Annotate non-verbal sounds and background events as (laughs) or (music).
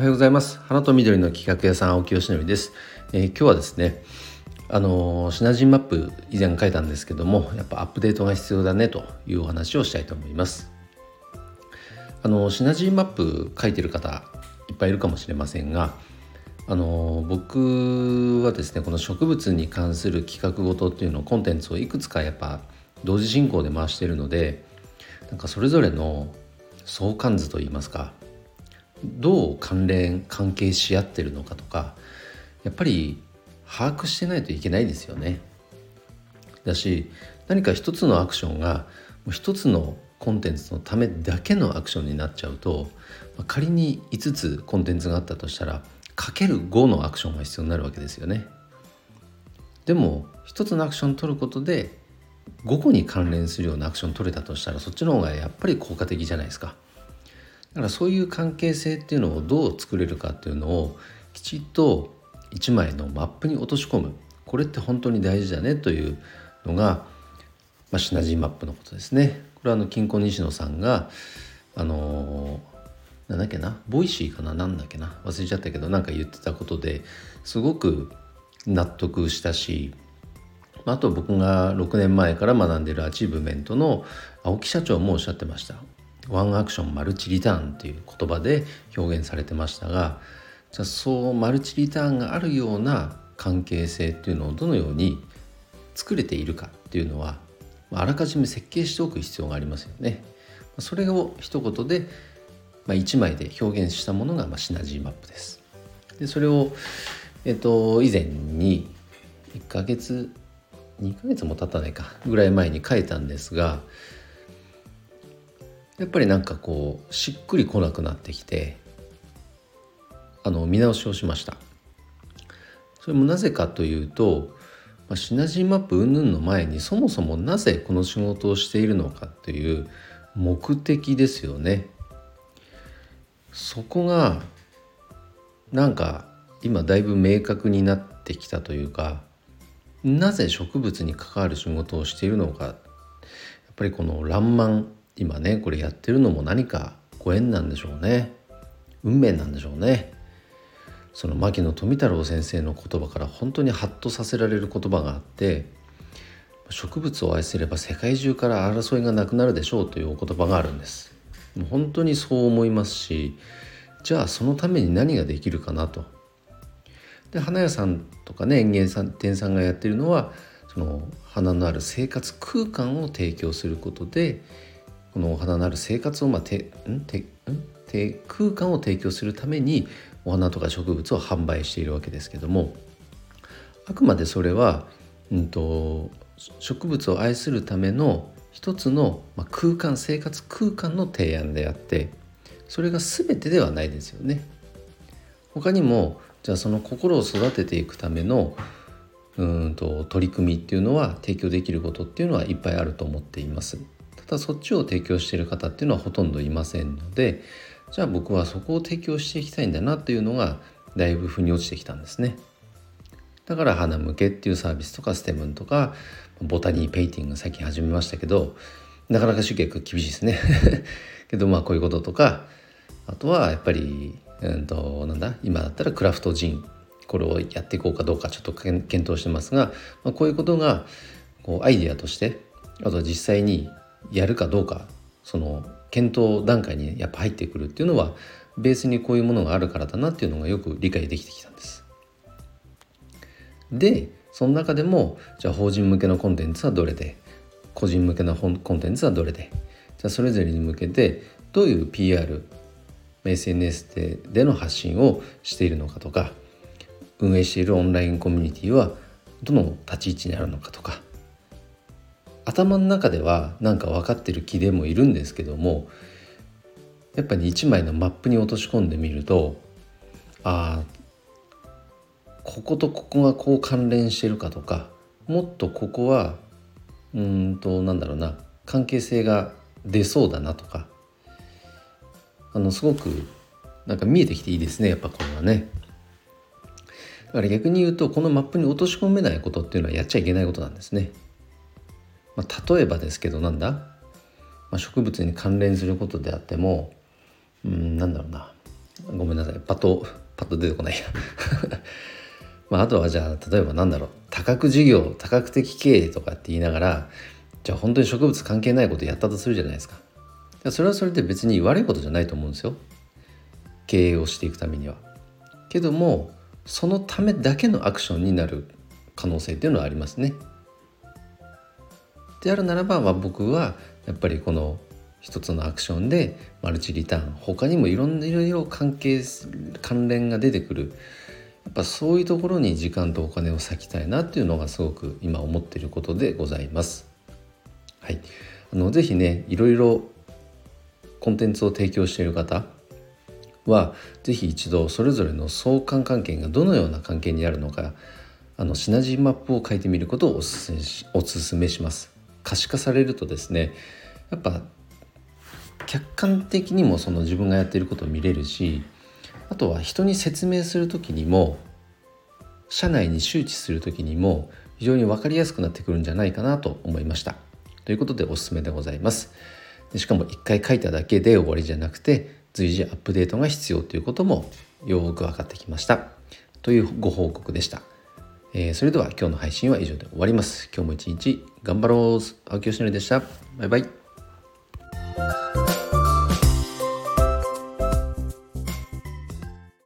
おはようございます。花と緑の企画屋さん青木よしのりです、えー、今日はですねあのシナジーマップ以前書いたんですけどもやっぱアップデートが必要だねというお話をしたいと思います。あのシナジーマップ書いてる方いっぱいいるかもしれませんがあの僕はですねこの植物に関する企画ごとっていうのをコンテンツをいくつかやっぱ同時進行で回しているのでなんかそれぞれの相関図といいますかどう関連関係し合ってるのかとかやっぱり把握してないといけないですよね。だし何か一つのアクションが一つのコンテンツのためだけのアクションになっちゃうと仮に5つコンテンツがあったとしたらかける5のアクションが必要になるわけですよね。でも一つのアクション取ることで5個に関連するようなアクション取れたとしたらそっちの方がやっぱり効果的じゃないですか。だからそういう関係性っていうのをどう作れるかっていうのをきちっと1枚のマップに落とし込む。これって本当に大事だねというのが、まあ、シナジーマップのことですね。これはあのキンコン西野さんがあのー、なんだっけな？ Voicy かな？なんだっけな？忘れちゃったけどなんか言ってたことですごく納得したしあと僕が6年前から学んでいるアチーブメントの青木社長もおっしゃってました。ワンアクションマルチリターンという言葉で表現されてましたがじゃあそうマルチリターンがあるような関係性っていうのをどのように作れているかっていうのはあらかじめ設計しておく必要がありますよね。それを一言で、まあ、1枚で表現したものが、ま、シナジーマップです。でそれを、えっと、以前に1ヶ月2ヶ月も経たないかぐらい前に書いたんですがやっぱりなんかこうしっくりこなくなってきてあの見直しをしました。それもなぜかというと、まあ、シナジーマップ云々の前にそもそもなぜこの仕事をしているのかという目的ですよね。そこがなんか今だいぶ明確になってきたというかなぜ植物に関わる仕事をしているのか。やっぱりこの「らんまん」今ねこれやってるのも何かご縁なんでしょうね。運命なんでしょうね。その牧野富太郎先生の言葉から本当にハッとさせられる言葉があって植物を愛すれば世界中から争いがなくなるでしょうというお言葉があるんです。もう本当にそう思いますしじゃあそのために何ができるかなと。で花屋さんとかね園芸さん店さんがやってるのはその花のある生活空間を提供することでこのお花のある生活を、まあ、てん？てん？て空間を提供するためにお花とか植物を販売しているわけですけどもあくまでそれは、うんと、植物を愛するための一つの、まあ、空間生活空間の提案であってそれが全てではないですよね。他にもじゃあその心を育てていくためのうんと取り組みっていうのは提供できることっていうのはいっぱいあると思っています。ただそっちを提供している方っていうのはほとんどいませんのでじゃあ僕はそこを提供していきたいんだなっていうのがだいぶ腑に落ちてきたんですね。だから花向けっていうサービスとかステムンとかボタニーペイティング最近始めましたけどなかなか集客厳しいですね (laughs) けどまあこういうこととかあとはやっぱりうんとなんだ今だったらクラフトジンこれをやっていこうかどうかちょっと検討してますが、まあ、こういうことがこうアイディアとしてあとは実際にやるかどうかその検討段階にやっぱ入ってくるっていうのはベースにこういうものがあるからだなっていうのがよく理解できてきたんです。でその中でもじゃあ法人向けのコンテンツはどれで個人向けのコンテンツはどれでじゃあそれぞれに向けてどういう PR SNS ででの発信をしているのかとか運営しているオンラインコミュニティはどの立ち位置にあるのかとか頭の中ではなんか分かってる気でもいるんですけどもやっぱり1枚のマップに落とし込んでみるとああこことここがこう関連してるかとかもっとここはうんとなんだろうな関係性が出そうだなとかあのすごくなんか見えてきていいですねやっぱこれはね。だから逆に言うとこのマップに落とし込めないことっていうのはやっちゃいけないことなんですね。まあ、例えばですけどなんだ、まあ、植物に関連することであってもうんなんだろうな。ごめんなさい。パッとパッと出てこないや。(laughs) まあ、あとはじゃあ例えばなんだろう。多角事業多角的経営とかって言いながらじゃあ本当に植物関係ないことやったとするじゃないですか。それはそれで別に悪いことじゃないと思うんですよ。経営をしていくためには。けどもそのためだけのアクションになる可能性っていうのはありますね。であるならば、まあ、僕はやっぱりこの一つのアクションでマルチリターン他にもいろんないろいろ関係関連が出てくるやっぱそういうところに時間とお金を割きたいなっていうのがすごく今思っていることでございます。はい、あのぜひねいろいろコンテンツを提供している方はぜひ一度それぞれの相関関係がどのような関係にあるのかあのシナジーマップを書いてみることをおすすめしおすすめします。可視化されるとですねやっぱ客観的にもその自分がやっていることを見れるしあとは人に説明する時にも社内に周知する時にも非常に分かりやすくなってくるんじゃないかなと思いました。ということでおすすめでございます。でしかも一回書いただけで終わりじゃなくて随時アップデートが必要ということもよく分かってきました。というご報告でした。えー、それでは今日の配信は以上で終わります。今日も一日頑張ろう。青木よしのりでした。バイバイ。